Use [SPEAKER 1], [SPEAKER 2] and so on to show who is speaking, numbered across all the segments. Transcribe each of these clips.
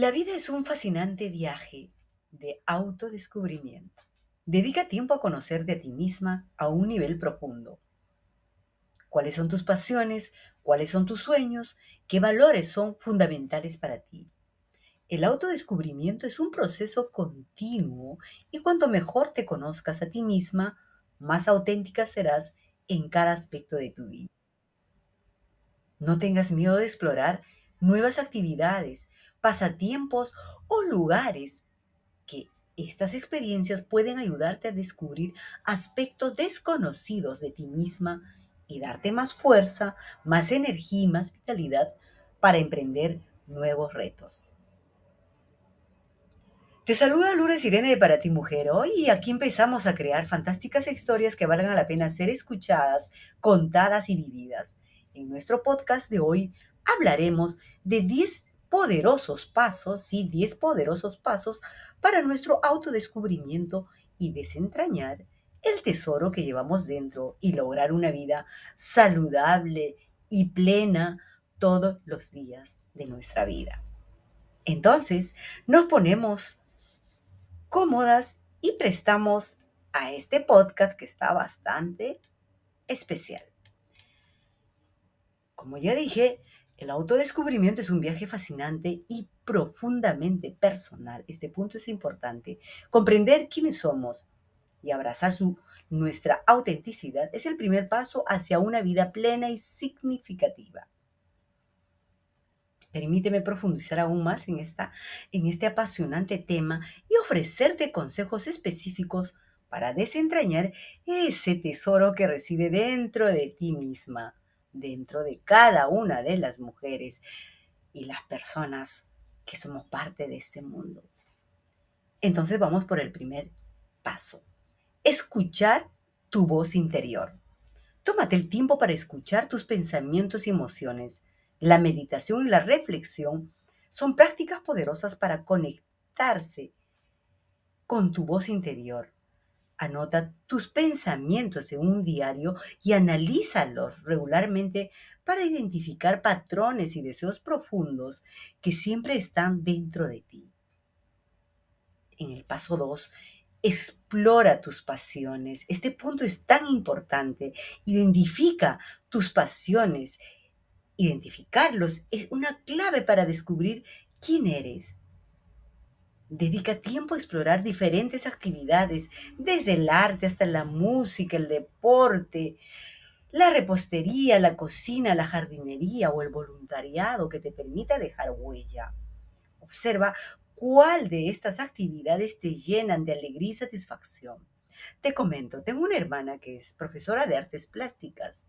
[SPEAKER 1] La vida es un fascinante viaje de autodescubrimiento. Dedica tiempo a conocerte a ti misma a un nivel profundo. ¿Cuáles son tus pasiones? ¿Cuáles son tus sueños? ¿Qué valores son fundamentales para ti? El autodescubrimiento es un proceso continuo y cuanto mejor te conozcas a ti misma, más auténtica serás en cada aspecto de tu vida. No tengas miedo de explorar nuevas actividades, pasatiempos o lugares que estas experiencias pueden ayudarte a descubrir aspectos desconocidos de ti misma y darte más fuerza, más energía y más vitalidad para emprender nuevos retos. Te saluda Lourdes Irene de Para Ti Mujer. Hoy aquí empezamos a crear fantásticas historias que valgan la pena ser escuchadas, contadas y vividas. En nuestro podcast de hoy hablaremos de 10 poderosos pasos, sí, 10 poderosos pasos para nuestro autodescubrimiento y desentrañar el tesoro que llevamos dentro y lograr una vida saludable y plena todos los días de nuestra vida. Entonces, nos ponemos cómodas y prestamos a este podcast que está bastante especial. Como ya dije, el autodescubrimiento es un viaje fascinante y profundamente personal. Este punto es importante. Comprender quiénes somos y abrazar su, nuestra autenticidad es el primer paso hacia una vida plena y significativa. Permíteme profundizar aún más en, esta, en este apasionante tema y ofrecerte consejos específicos para desentrañar ese tesoro que reside dentro de ti misma dentro de cada una de las mujeres y las personas que somos parte de este mundo. Entonces vamos por el primer paso. Escuchar tu voz interior. Tómate el tiempo para escuchar tus pensamientos y emociones. La meditación y la reflexión son prácticas poderosas para conectarse con tu voz interior Anota tus pensamientos en un diario y analízalos regularmente para identificar patrones y deseos profundos que siempre están dentro de ti. En el paso 2, explora tus pasiones. Este punto es tan importante. Identifica tus pasiones. Identificarlos es una clave para descubrir quién eres Dedica tiempo a explorar diferentes actividades, desde el arte hasta la música, el deporte, la repostería, la cocina, la jardinería o el voluntariado que te permita dejar huella. Observa cuál de estas actividades te llenan de alegría y satisfacción. Te comento, tengo una hermana que es profesora de artes plásticas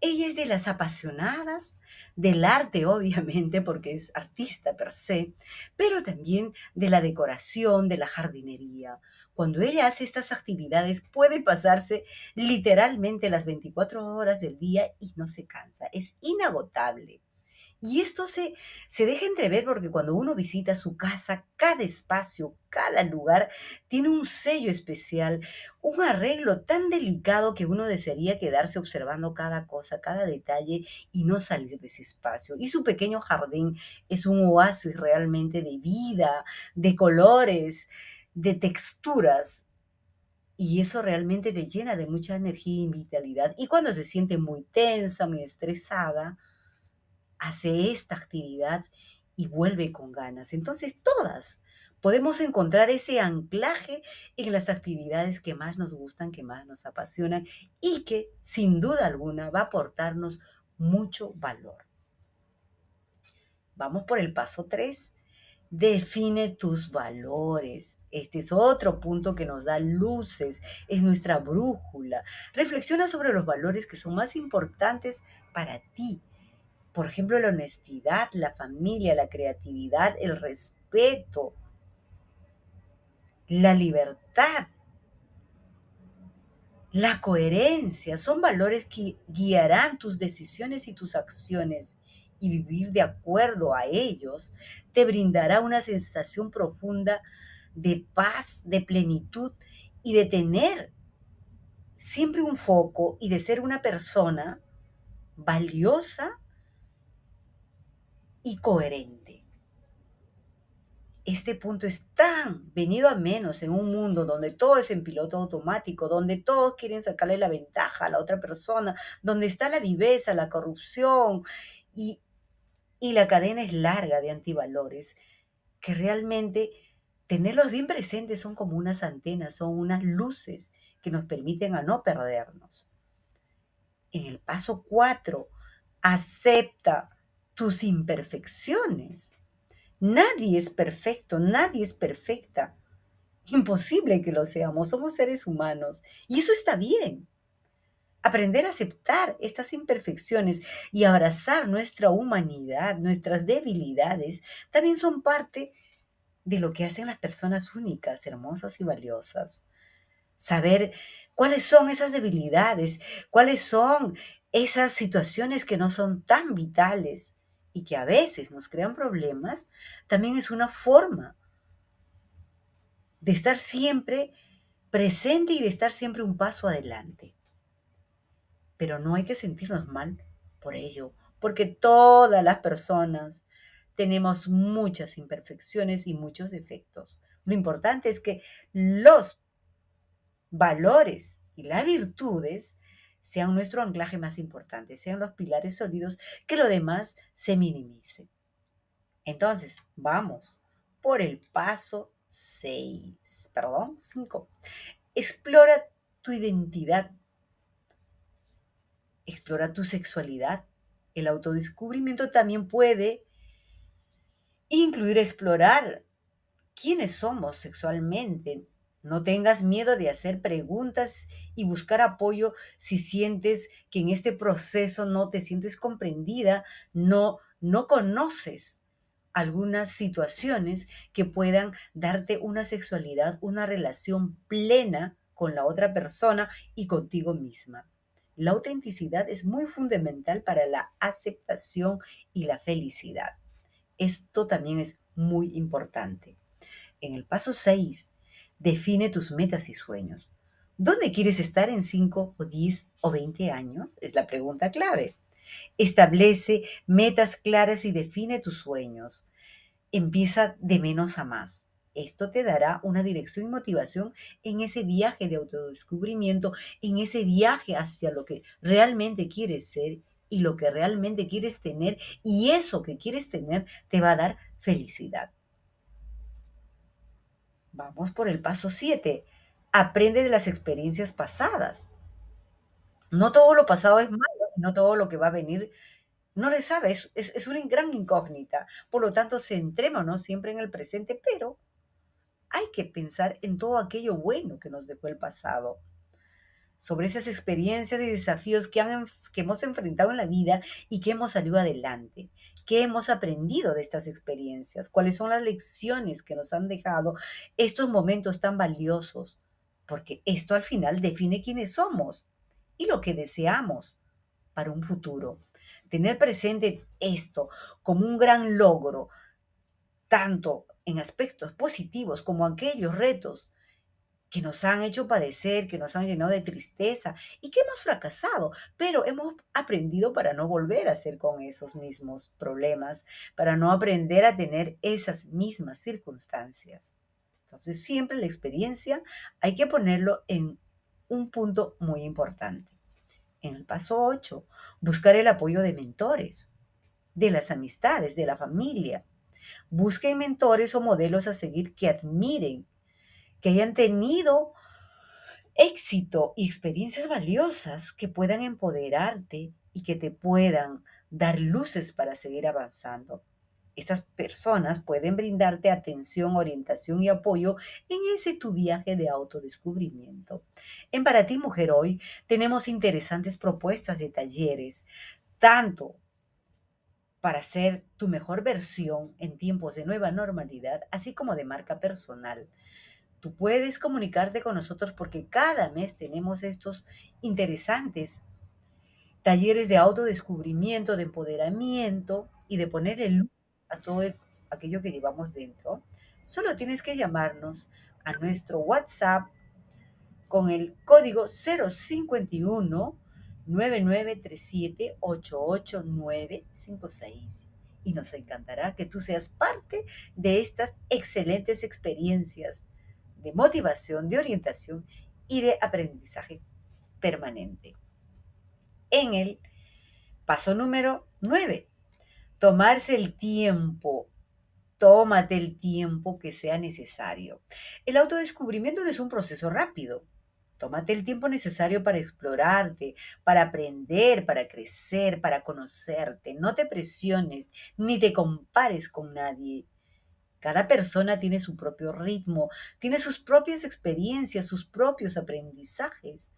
[SPEAKER 1] ella es de las apasionadas del arte, obviamente, porque es artista per se, pero también de la decoración, de la jardinería. Cuando ella hace estas actividades puede pasarse literalmente las 24 horas del día y no se cansa. Es inagotable. Y esto se, se deja entrever porque cuando uno visita su casa, cada espacio, cada lugar tiene un sello especial, un arreglo tan delicado que uno desearía quedarse observando cada cosa, cada detalle y no salir de ese espacio. Y su pequeño jardín es un oasis realmente de vida, de colores, de texturas. Y eso realmente le llena de mucha energía y vitalidad. Y cuando se siente muy tensa, muy estresada, hace esta actividad y vuelve con ganas. Entonces, todas podemos encontrar ese anclaje en las actividades que más nos gustan, que más nos apasionan y que sin duda alguna va a aportarnos mucho valor. Vamos por el paso 3. Define tus valores. Este es otro punto que nos da luces, es nuestra brújula. Reflexiona sobre los valores que son más importantes para ti por ejemplo, la honestidad, la familia, la creatividad, el respeto, la libertad, la coherencia, son valores que guiarán tus decisiones y tus acciones y vivir de acuerdo a ellos te brindará una sensación profunda de paz, de plenitud y de tener siempre un foco y de ser una persona valiosa y coherente. este punto es tan venido a menos en un mundo donde todo es en piloto automático, donde todos quieren sacarle la ventaja a la otra persona, donde está la viveza, la corrupción y, y la cadena es larga de antivalores, que realmente tenerlos bien presentes son como unas antenas, son unas luces que nos permiten a no perdernos. En el paso 4, acepta tus imperfecciones. Nadie es perfecto, nadie es perfecta. Imposible que lo seamos, somos seres humanos y eso está bien. Aprender a aceptar estas imperfecciones y abrazar nuestra humanidad, nuestras debilidades, también son parte de lo que hacen las personas únicas, hermosas y valiosas. Saber cuáles son esas debilidades, cuáles son esas situaciones que no son tan vitales y que a veces nos crean problemas, también es una forma de estar siempre presente y de estar siempre un paso adelante. Pero no hay que sentirnos mal por ello, porque todas las personas tenemos muchas imperfecciones y muchos defectos. Lo importante es que los valores y las virtudes sean nuestro anclaje más importante, sean los pilares sólidos, que lo demás se minimice. Entonces, vamos por el paso 6, perdón, 5. Explora tu identidad, explora tu sexualidad. El autodescubrimiento también puede incluir explorar quiénes somos sexualmente, no tengas miedo de hacer preguntas y buscar apoyo si sientes que en este proceso no te sientes comprendida, no, no conoces algunas situaciones que puedan darte una sexualidad, una relación plena con la otra persona y contigo misma. La autenticidad es muy fundamental para la aceptación y la felicidad. Esto también es muy importante. En el paso 6 Define tus metas y sueños. ¿Dónde quieres estar en 5 o 10 o 20 años? Es la pregunta clave. Establece metas claras y define tus sueños. Empieza de menos a más. Esto te dará una dirección y motivación en ese viaje de autodescubrimiento, en ese viaje hacia lo que realmente quieres ser y lo que realmente quieres tener. Y eso que quieres tener te va a dar felicidad. Vamos por el paso 7. Aprende de las experiencias pasadas. No todo lo pasado es malo, no todo lo que va a venir no le sabe, es, es, una gran incógnita. Por lo tanto, centrémonos siempre en el presente, pero hay que pensar en todo aquello bueno que nos dejó el pasado sobre esas experiencias y desafíos que, que hemos enfrentado en la vida y que hemos salido adelante. ¿Qué hemos aprendido de estas experiencias? ¿Cuáles son las lecciones que nos han dejado estos momentos tan valiosos? Porque esto al final define quiénes somos y lo que deseamos para un futuro. Tener presente esto como un gran logro, tanto en aspectos positivos como aquellos retos que nos han hecho padecer, que nos han llenado de tristeza y que hemos fracasado, pero hemos aprendido para no volver a hacer con esos mismos problemas, para no aprender a tener esas mismas circunstancias. Entonces, siempre la experiencia hay que ponerlo en un punto muy importante. En el paso 8, buscar el apoyo de mentores, de las amistades, de la familia. Busquen mentores o modelos a seguir que admiren que hayan tenido éxito y experiencias valiosas que puedan empoderarte y que te puedan dar luces para seguir avanzando. Estas personas pueden brindarte atención, orientación y apoyo en ese tu viaje de autodescubrimiento. En Para ti Mujer Hoy tenemos interesantes propuestas de talleres, tanto para ser tu mejor versión en tiempos de nueva normalidad, así como de marca personal. Tú puedes comunicarte con nosotros porque cada mes tenemos estos interesantes talleres de autodescubrimiento, de empoderamiento y de poner luz a todo aquello que llevamos dentro. Solo tienes que llamarnos a nuestro WhatsApp con el código 051 9937 88956 y nos encantará que tú seas parte de estas excelentes experiencias de motivación, de orientación y de aprendizaje permanente. En el paso número 9, tomarse el tiempo. Tómate el tiempo que sea necesario. El autodescubrimiento no es un proceso rápido. Tómate el tiempo necesario para explorarte, para aprender, para crecer, para conocerte. No te presiones ni te compares con nadie. Cada persona tiene su propio ritmo, tiene sus propias experiencias, sus propios aprendizajes,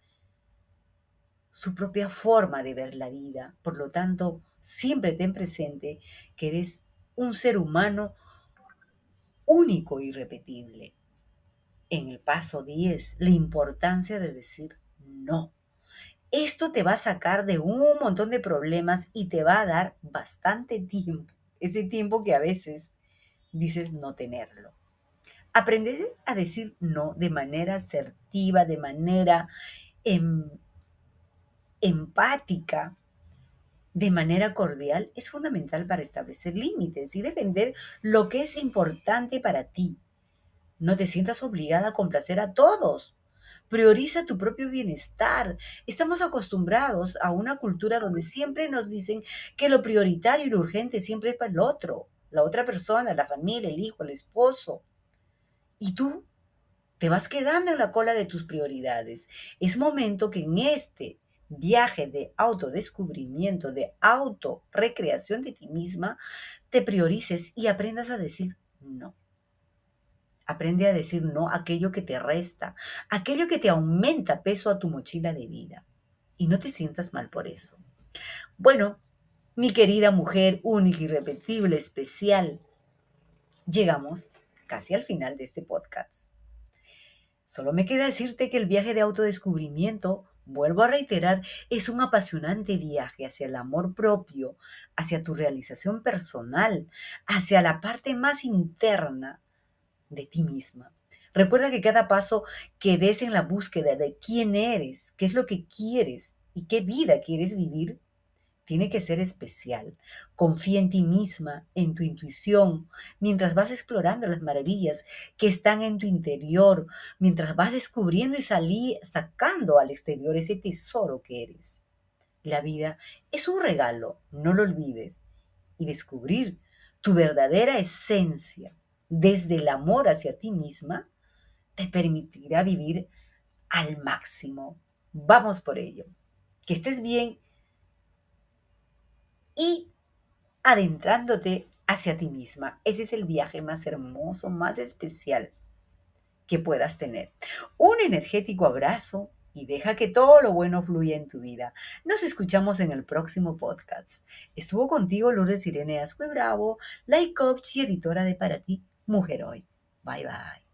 [SPEAKER 1] su propia forma de ver la vida. Por lo tanto, siempre ten presente que eres un ser humano único e irrepetible en el paso 10 la importancia de decir no. Esto te va a sacar de un montón de problemas y te va a dar bastante tiempo. Ese tiempo que a veces dices no tenerlo. Aprender a decir no de manera asertiva, de manera em, empática, de manera cordial, es fundamental para establecer límites y defender lo que es importante para ti no te sientas obligada a complacer a todos. Prioriza tu propio bienestar. Estamos acostumbrados a una cultura donde siempre nos dicen que lo prioritario y lo urgente siempre es para el otro, la otra persona, la familia, el hijo, el esposo. Y tú te vas quedando en la cola de tus prioridades. Es momento que en este viaje de autodescubrimiento, de autorrecreación de ti misma, te priorices y aprendas a decir no. Aprende a decir no a aquello que te resta, aquello que te aumenta peso a tu mochila de vida. Y no te sientas mal por eso. Bueno, mi querida mujer única, irrepetible, especial, llegamos casi al final de este podcast. Solo me queda decirte que el viaje de autodescubrimiento, vuelvo a reiterar, es un apasionante viaje hacia el amor propio, hacia tu realización personal, hacia la parte más interna de ti misma. Recuerda que cada paso que des en la búsqueda de quién eres, qué es lo que quieres y qué vida quieres vivir, tiene que ser especial. Confía en ti misma, en tu intuición, mientras vas explorando las maravillas que están en tu interior, mientras vas descubriendo y salí, sacando al exterior ese tesoro que eres. La vida es un regalo, no lo olvides. Y descubrir tu verdadera esencia desde el amor hacia ti misma, te permitirá vivir al máximo. Vamos por ello. Que estés bien y adentrándote hacia ti misma. Ese es el viaje más hermoso, más especial que puedas tener. Un energético abrazo y deja que todo lo bueno fluya en tu vida. Nos escuchamos en el próximo podcast. Estuvo contigo Lourdes Irene Ascue Bravo, Life Coach y editora de Para Ti, Mujer Hoy. Bye bye.